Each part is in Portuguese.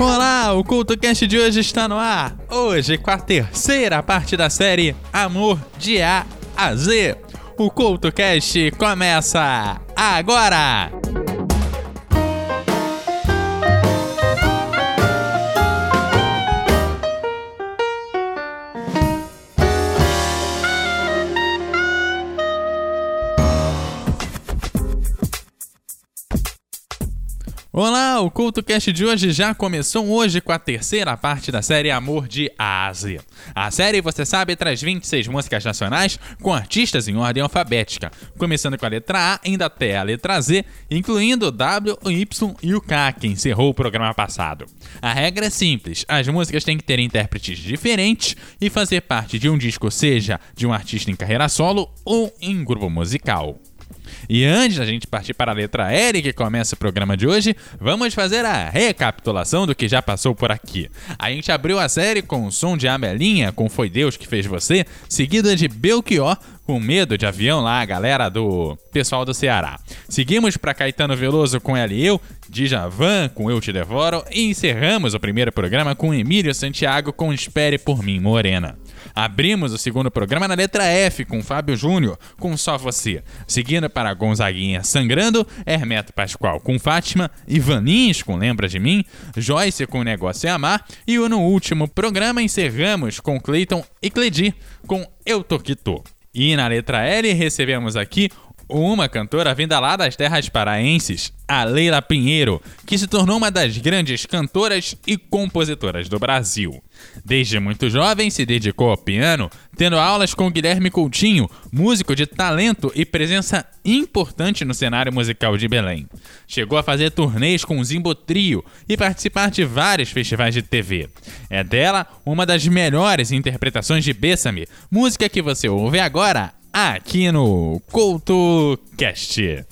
Olá, o CultoCast de hoje está no ar. Hoje com a terceira parte da série Amor de A a Z. O CultoCast começa agora! Olá, o CultoCast de hoje já começou hoje com a terceira parte da série Amor de Ásia. A série, você sabe, traz 26 músicas nacionais com artistas em ordem alfabética, começando com a letra A indo até a letra Z, incluindo W, Y e o K, que encerrou o programa passado. A regra é simples, as músicas têm que ter intérpretes diferentes e fazer parte de um disco, seja de um artista em carreira solo ou em grupo musical. E antes da gente partir para a letra L, que começa o programa de hoje, vamos fazer a recapitulação do que já passou por aqui. A gente abriu a série com o som de Amelinha, com Foi Deus que Fez Você, seguida de Belchior, com medo de avião lá, a galera do pessoal do Ceará. Seguimos para Caetano Veloso com Ela e Eu, Djavan com Eu Te Devoro e encerramos o primeiro programa com Emílio Santiago com Espere por Mim, Morena. Abrimos o segundo programa na letra F com Fábio Júnior com Só Você, seguindo para Gonzaguinha Sangrando, Hermeto Pascoal com Fátima, Ivanins com Lembra de Mim, Joyce com Negócio é Amar e no último programa encerramos com Cleiton e Cledi com Eu Tô Que Tô. E na letra L recebemos aqui uma cantora vinda lá das terras paraenses, a Leila Pinheiro, que se tornou uma das grandes cantoras e compositoras do Brasil. Desde muito jovem se dedicou ao piano, tendo aulas com Guilherme Coutinho, músico de talento e presença importante no cenário musical de Belém. Chegou a fazer turnês com o Zimbo Trio e participar de vários festivais de TV. É dela uma das melhores interpretações de Bessame, música que você ouve agora aqui no CoutoCast.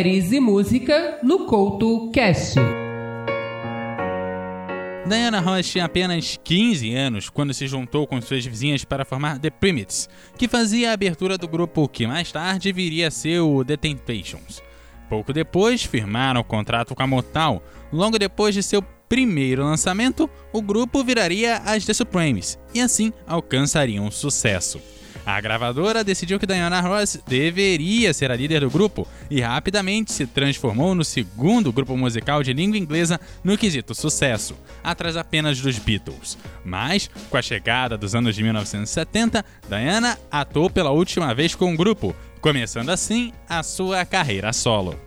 Mulheres e Música no Couto Cast. Diana Ross tinha apenas 15 anos quando se juntou com suas vizinhas para formar The Primates, que fazia a abertura do grupo que mais tarde viria a ser o The Temptations. Pouco depois, firmaram o contrato com a Motown. Logo depois de seu primeiro lançamento, o grupo viraria as The Supremes e assim alcançariam sucesso. A gravadora decidiu que Diana Ross deveria ser a líder do grupo e rapidamente se transformou no segundo grupo musical de língua inglesa no quesito sucesso, atrás apenas dos Beatles. Mas, com a chegada dos anos de 1970, Diana atuou pela última vez com o grupo, começando assim a sua carreira solo.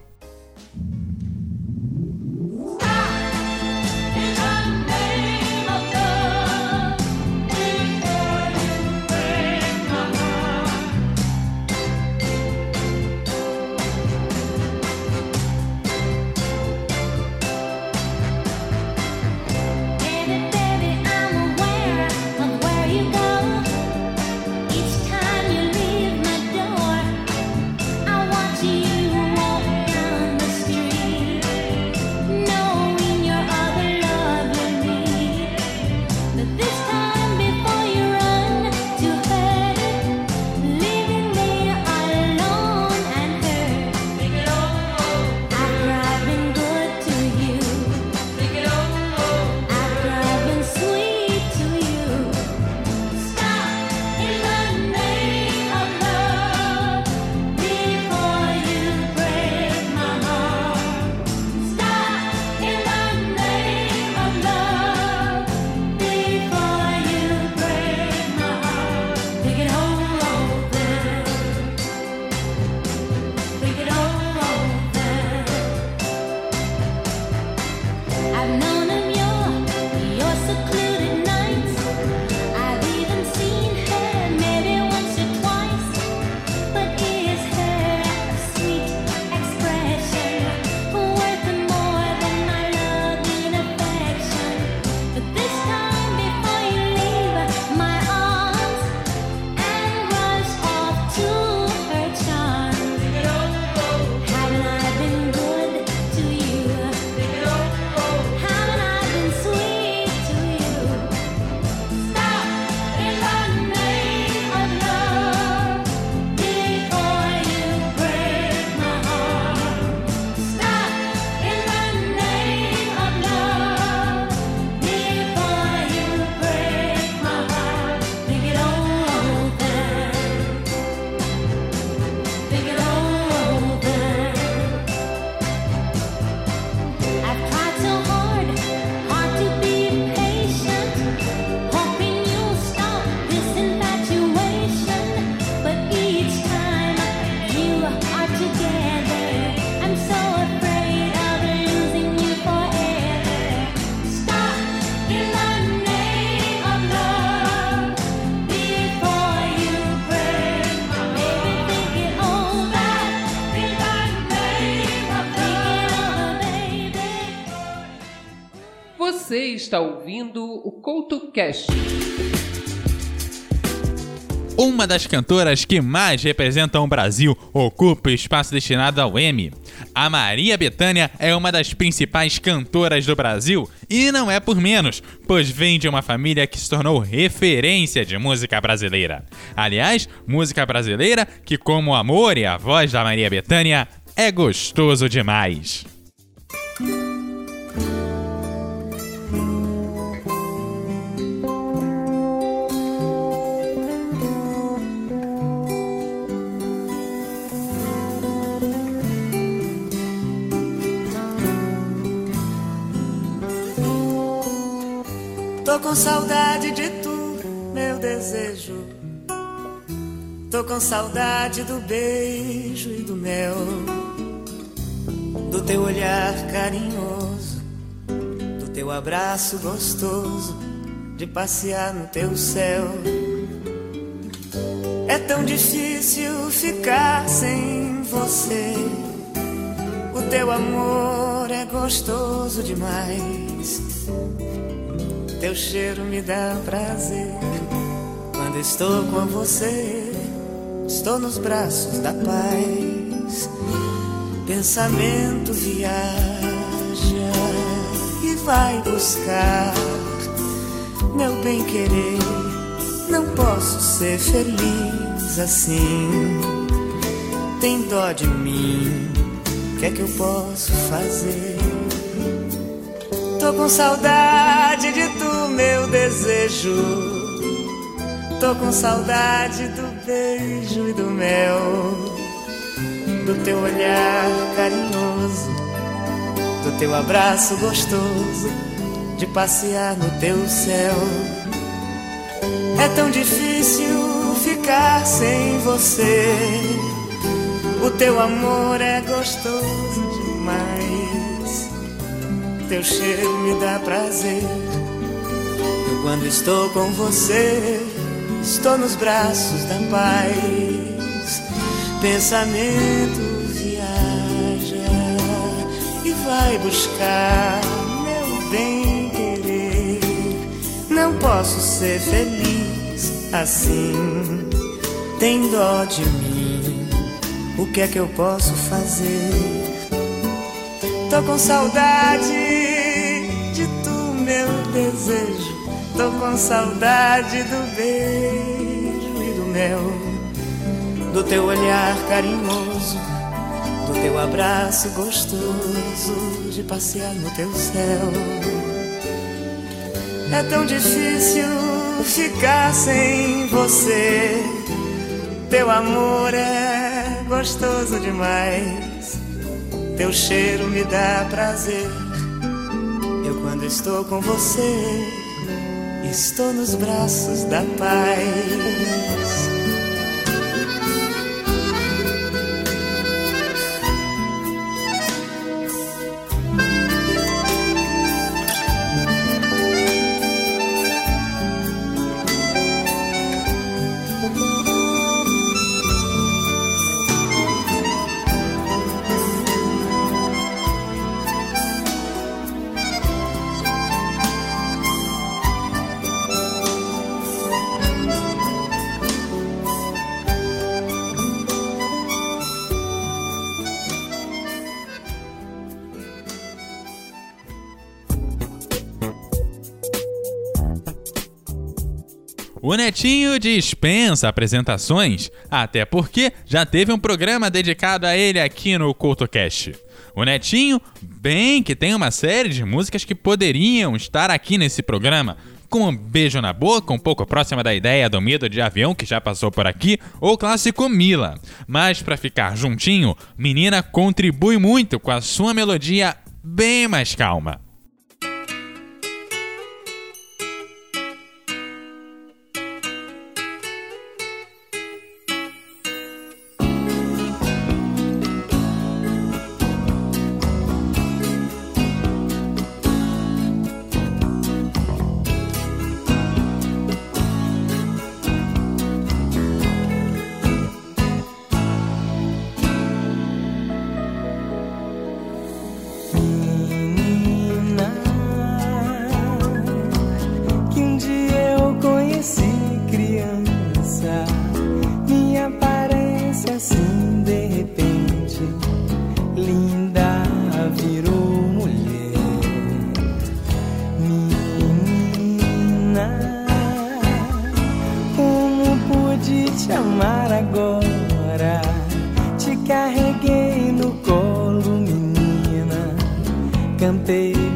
Está ouvindo o CoutoCast. Uma das cantoras que mais representam o Brasil ocupa o espaço destinado ao M. A Maria Bethânia é uma das principais cantoras do Brasil e não é por menos, pois vem de uma família que se tornou referência de música brasileira. Aliás, música brasileira que, como o amor e a voz da Maria Bethânia, é gostoso demais. Com saudade de tu, meu desejo. Tô com saudade do beijo e do mel, do teu olhar carinhoso, do teu abraço gostoso, de passear no teu céu. É tão difícil ficar sem você. O teu amor é gostoso demais. Teu cheiro me dá prazer. Quando estou com você, estou nos braços da paz. pensamento viaja e vai buscar meu bem querer. Não posso ser feliz assim. Tem dó de mim, o que é que eu posso fazer? Tô com saudade meu desejo. Tô com saudade do beijo e do mel do teu olhar carinhoso, do teu abraço gostoso, de passear no teu céu. É tão difícil ficar sem você. O teu amor é gostoso demais. Teu cheiro me dá prazer. Quando estou com você, estou nos braços da paz pensamento viaja e vai buscar meu bem querer. Não posso ser feliz assim. Tem dó de mim. O que é que eu posso fazer? Tô com saudade de tu, meu desejo. Tô com saudade do beijo e do mel do teu olhar carinhoso, do teu abraço gostoso, de passear no teu céu. É tão difícil ficar sem você. Teu amor é gostoso demais. Teu cheiro me dá prazer. Eu, quando estou com você, estou nos braços da paz. Netinho dispensa apresentações, até porque já teve um programa dedicado a ele aqui no CultoCast. O Netinho, bem que tem uma série de músicas que poderiam estar aqui nesse programa, com um beijo na boca, um pouco próxima da ideia do medo de avião que já passou por aqui, ou clássico Mila. Mas para ficar juntinho, Menina contribui muito com a sua melodia bem mais calma.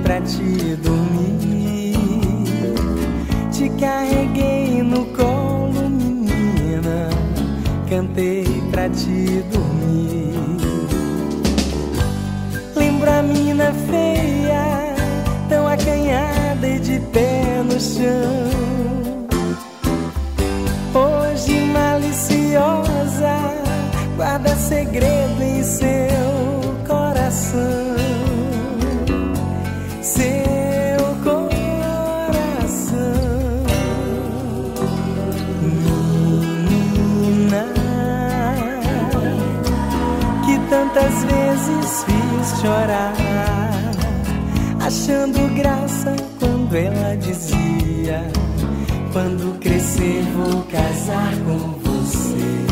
pra te dormir. Te carreguei no colo, menina, cantei pra te dormir. Lembro a mina feia, tão acanhada e de pé no chão. Hoje maliciosa, guarda segredo em seu coração. Chorar, achando graça quando ela dizia: Quando crescer vou casar com você,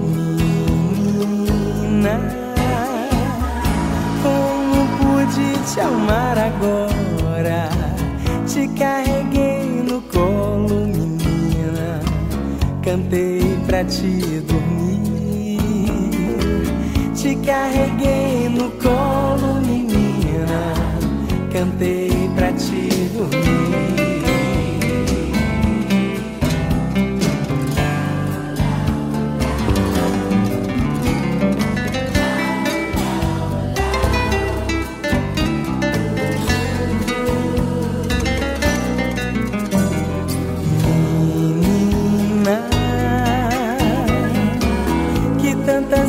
menina. te amar agora. Te carreguei no colo, menina. Cantei pra te dormir. Carreguei no colo, menina. Cantei pra te dormir.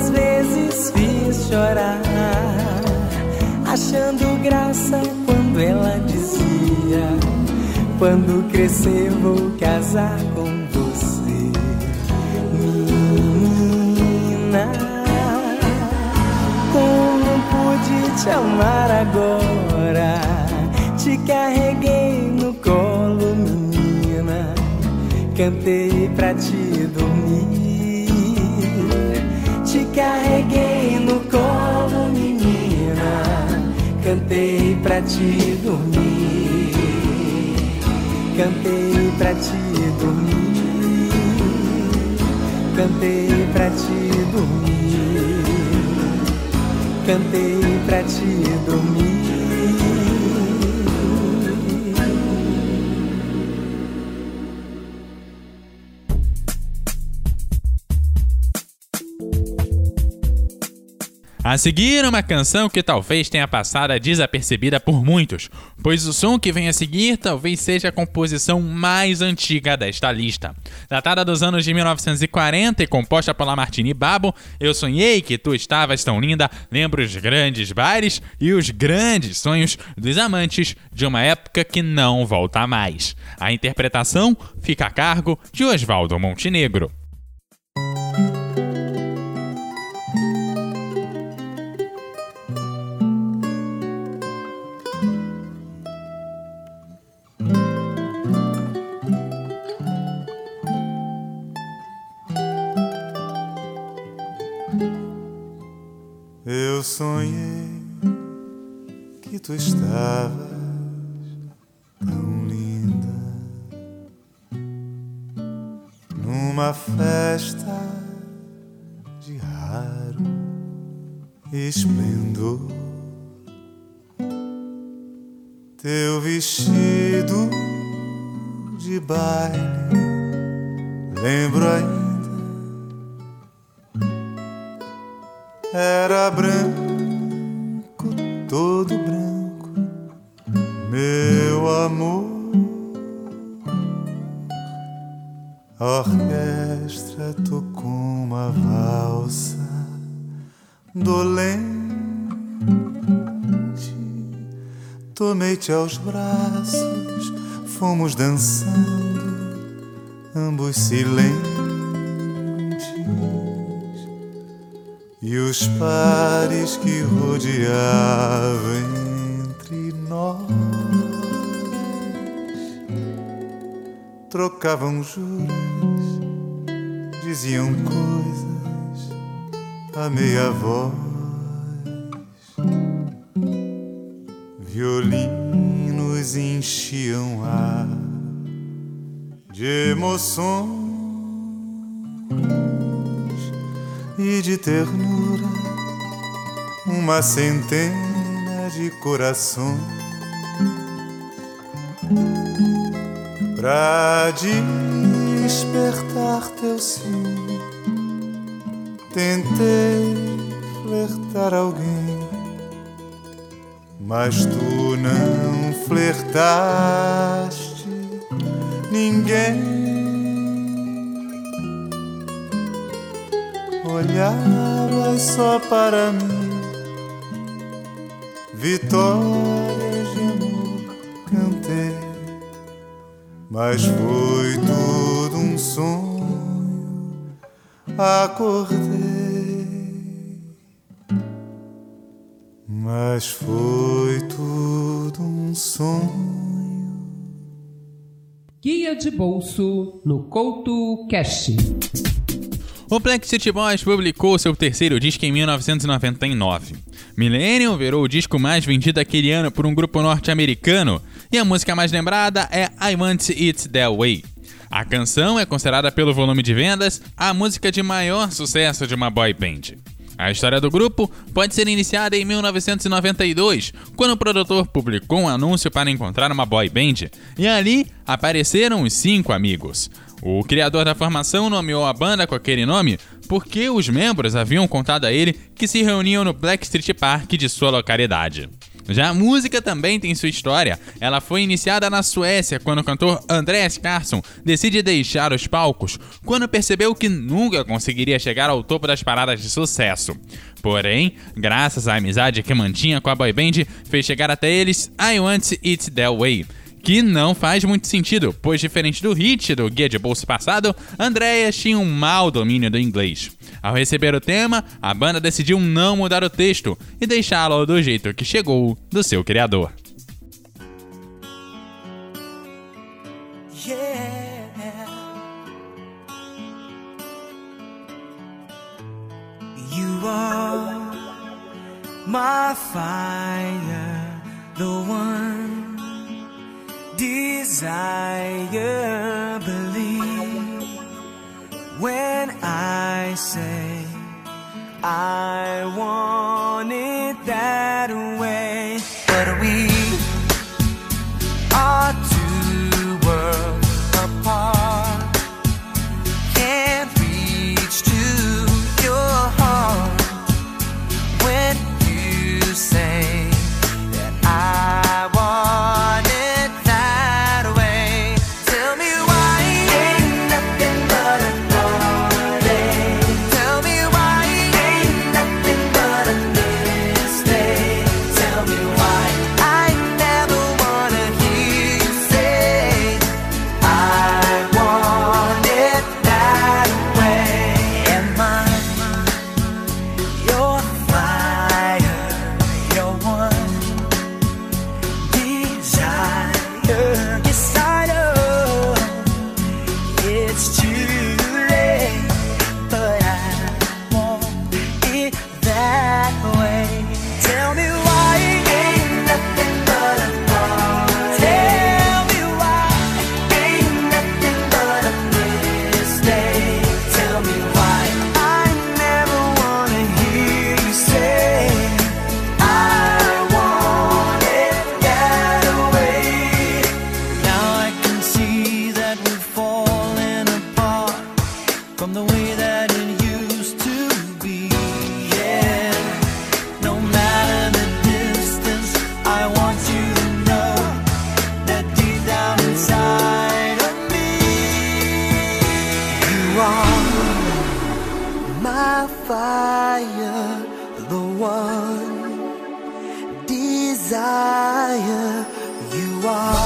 vezes chorar, achando graça quando ela dizia: Quando crescer vou casar com você, menina. Como pude te amar agora? Te carreguei no colo, menina. Cantei pra te dormir. Te carreguei no colo, menina. Cantei pra te dormir. Cantei pra te dormir. Cantei pra te dormir. Cantei pra te dormir. A seguir, uma canção que talvez tenha passado desapercebida por muitos, pois o som que vem a seguir talvez seja a composição mais antiga desta lista. Datada dos anos de 1940 e composta pela Martini Babo, Eu Sonhei Que Tu Estavas Tão Linda lembra os grandes bares e os grandes sonhos dos amantes de uma época que não volta mais. A interpretação fica a cargo de Oswaldo Montenegro. Numa festa de raro esplendor. Teu vestido de baile lembro ainda. Era branco, todo valsa dolente. Tomei-te aos braços, fomos dançando, ambos silentes. E os pares que rodeavam entre nós trocavam juras, diziam coisas a meia voz. Violinos enchiam ar de emoções e de ternura, uma centena de corações pra despertar teu ciúme. Tentei flertar alguém, mas tu não flertaste ninguém. olhavas só para mim. Vitórias de amor cantei, mas foi tudo um sonho. Acordei, mas foi tudo um sonho. Guia de bolso no Couto Cash. O Black City Boys publicou seu terceiro disco em 1999. Millennium virou o disco mais vendido aquele ano por um grupo norte-americano, e a música mais lembrada é I Want It That Way. A canção é considerada pelo volume de vendas a música de maior sucesso de uma boy band. A história do grupo pode ser iniciada em 1992, quando o produtor publicou um anúncio para encontrar uma boy band, e ali apareceram os cinco amigos. O criador da formação nomeou a banda com aquele nome porque os membros haviam contado a ele que se reuniam no Blackstreet Park de sua localidade. Já a música também tem sua história. Ela foi iniciada na Suécia quando o cantor Andreas Carlson decide deixar os palcos quando percebeu que nunca conseguiria chegar ao topo das paradas de sucesso. Porém, graças à amizade que mantinha com a boy band, fez chegar até eles I Want It That Way que não faz muito sentido, pois diferente do hit do Guia de Bolso passado, Andreas tinha um mau domínio do inglês. Ao receber o tema, a banda decidiu não mudar o texto e deixá-lo do jeito que chegou do seu criador. My fire, the one desire. Believe when I say I want the one desire. You are.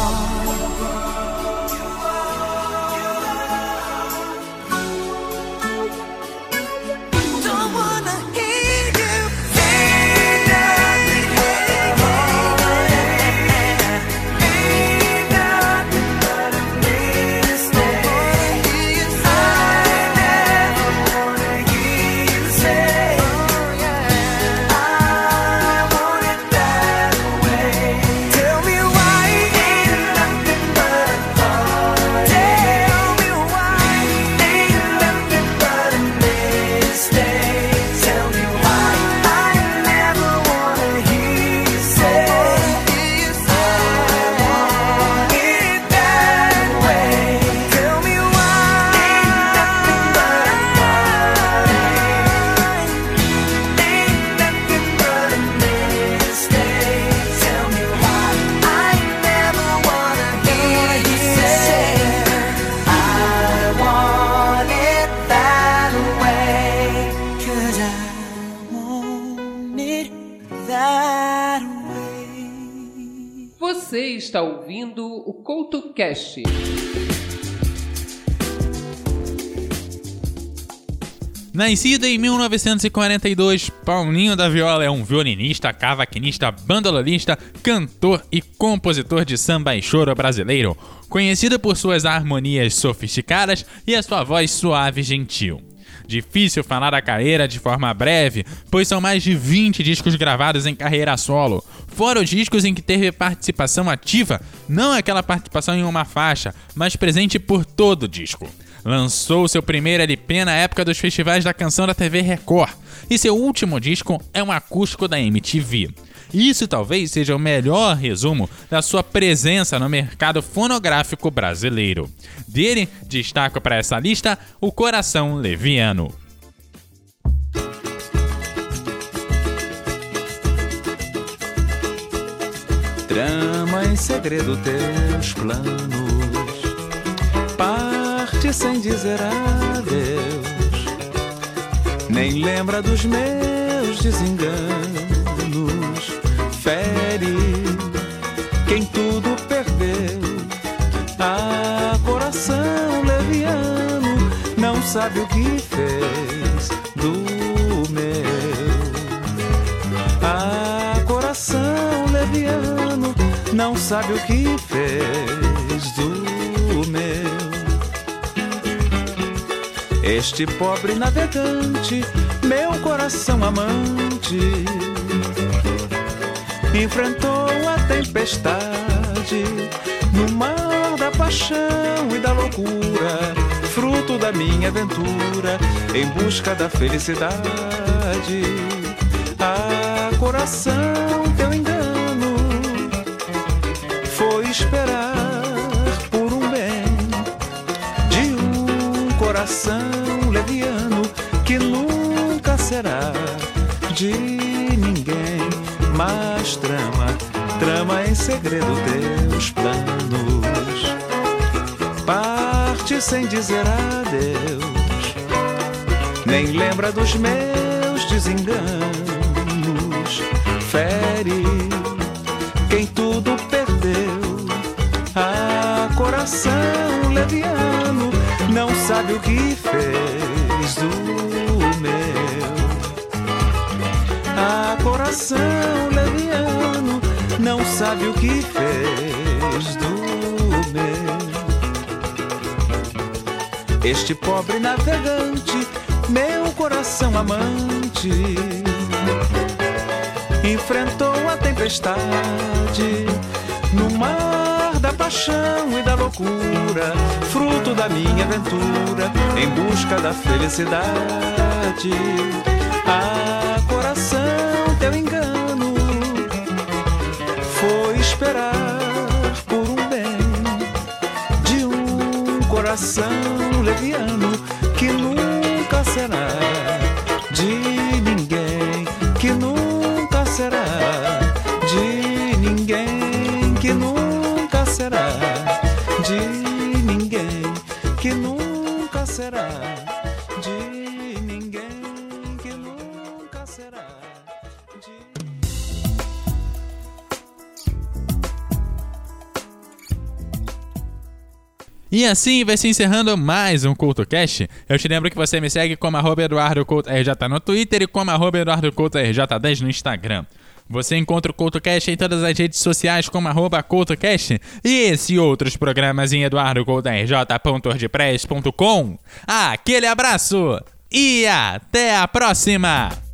Está ouvindo o Couto Cast. Nascido em 1942, Paulinho da Viola é um violinista, cavaquinista, bandolorista, cantor e compositor de samba e choro brasileiro, conhecido por suas harmonias sofisticadas e a sua voz suave e gentil. Difícil falar da carreira de forma breve, pois são mais de 20 discos gravados em carreira solo, fora os discos em que teve participação ativa, não aquela participação em uma faixa, mas presente por todo o disco. Lançou seu primeiro LP na época dos festivais da canção da TV Record, e seu último disco é um acústico da MTV. Isso talvez seja o melhor resumo da sua presença no mercado fonográfico brasileiro. Dele, destaco para essa lista o Coração Leviano. Trama em segredo teus planos, parte sem dizer adeus, nem lembra dos meus desenganos, fere quem tudo perdeu. Ah, coração leviano, não sabe o que fez do meu. Ah, coração leviano, não sabe o que fez do meu. Este pobre navegante, meu coração amante, enfrentou a tempestade no mar da paixão e da loucura, fruto da minha aventura em busca da felicidade. Ah, coração, teu engano foi esperar por um bem de um coração leviano que nunca será de em segredo teus planos. Parte sem dizer adeus, nem lembra dos meus desenganos. Fere quem tudo perdeu. Ah, coração leviano, não sabe o que fez do meu. Ah, coração leviano, não sabe o que fez do meu. Este pobre navegante, meu coração amante, enfrentou a tempestade no mar da paixão e da loucura, fruto da minha aventura em busca da felicidade. Ah, esperar por um bem de um coração leviano que nunca será E assim vai se encerrando mais um CultoCast. Eu te lembro que você me segue como arroba EduardoCoutoRJ no Twitter e como arroba EduardoCoutoRJ10 no Instagram. Você encontra o CultoCast em todas as redes sociais como arroba CultoCast e esse e outros programas em eduardocoutorj.wordpress.com. Aquele abraço e até a próxima!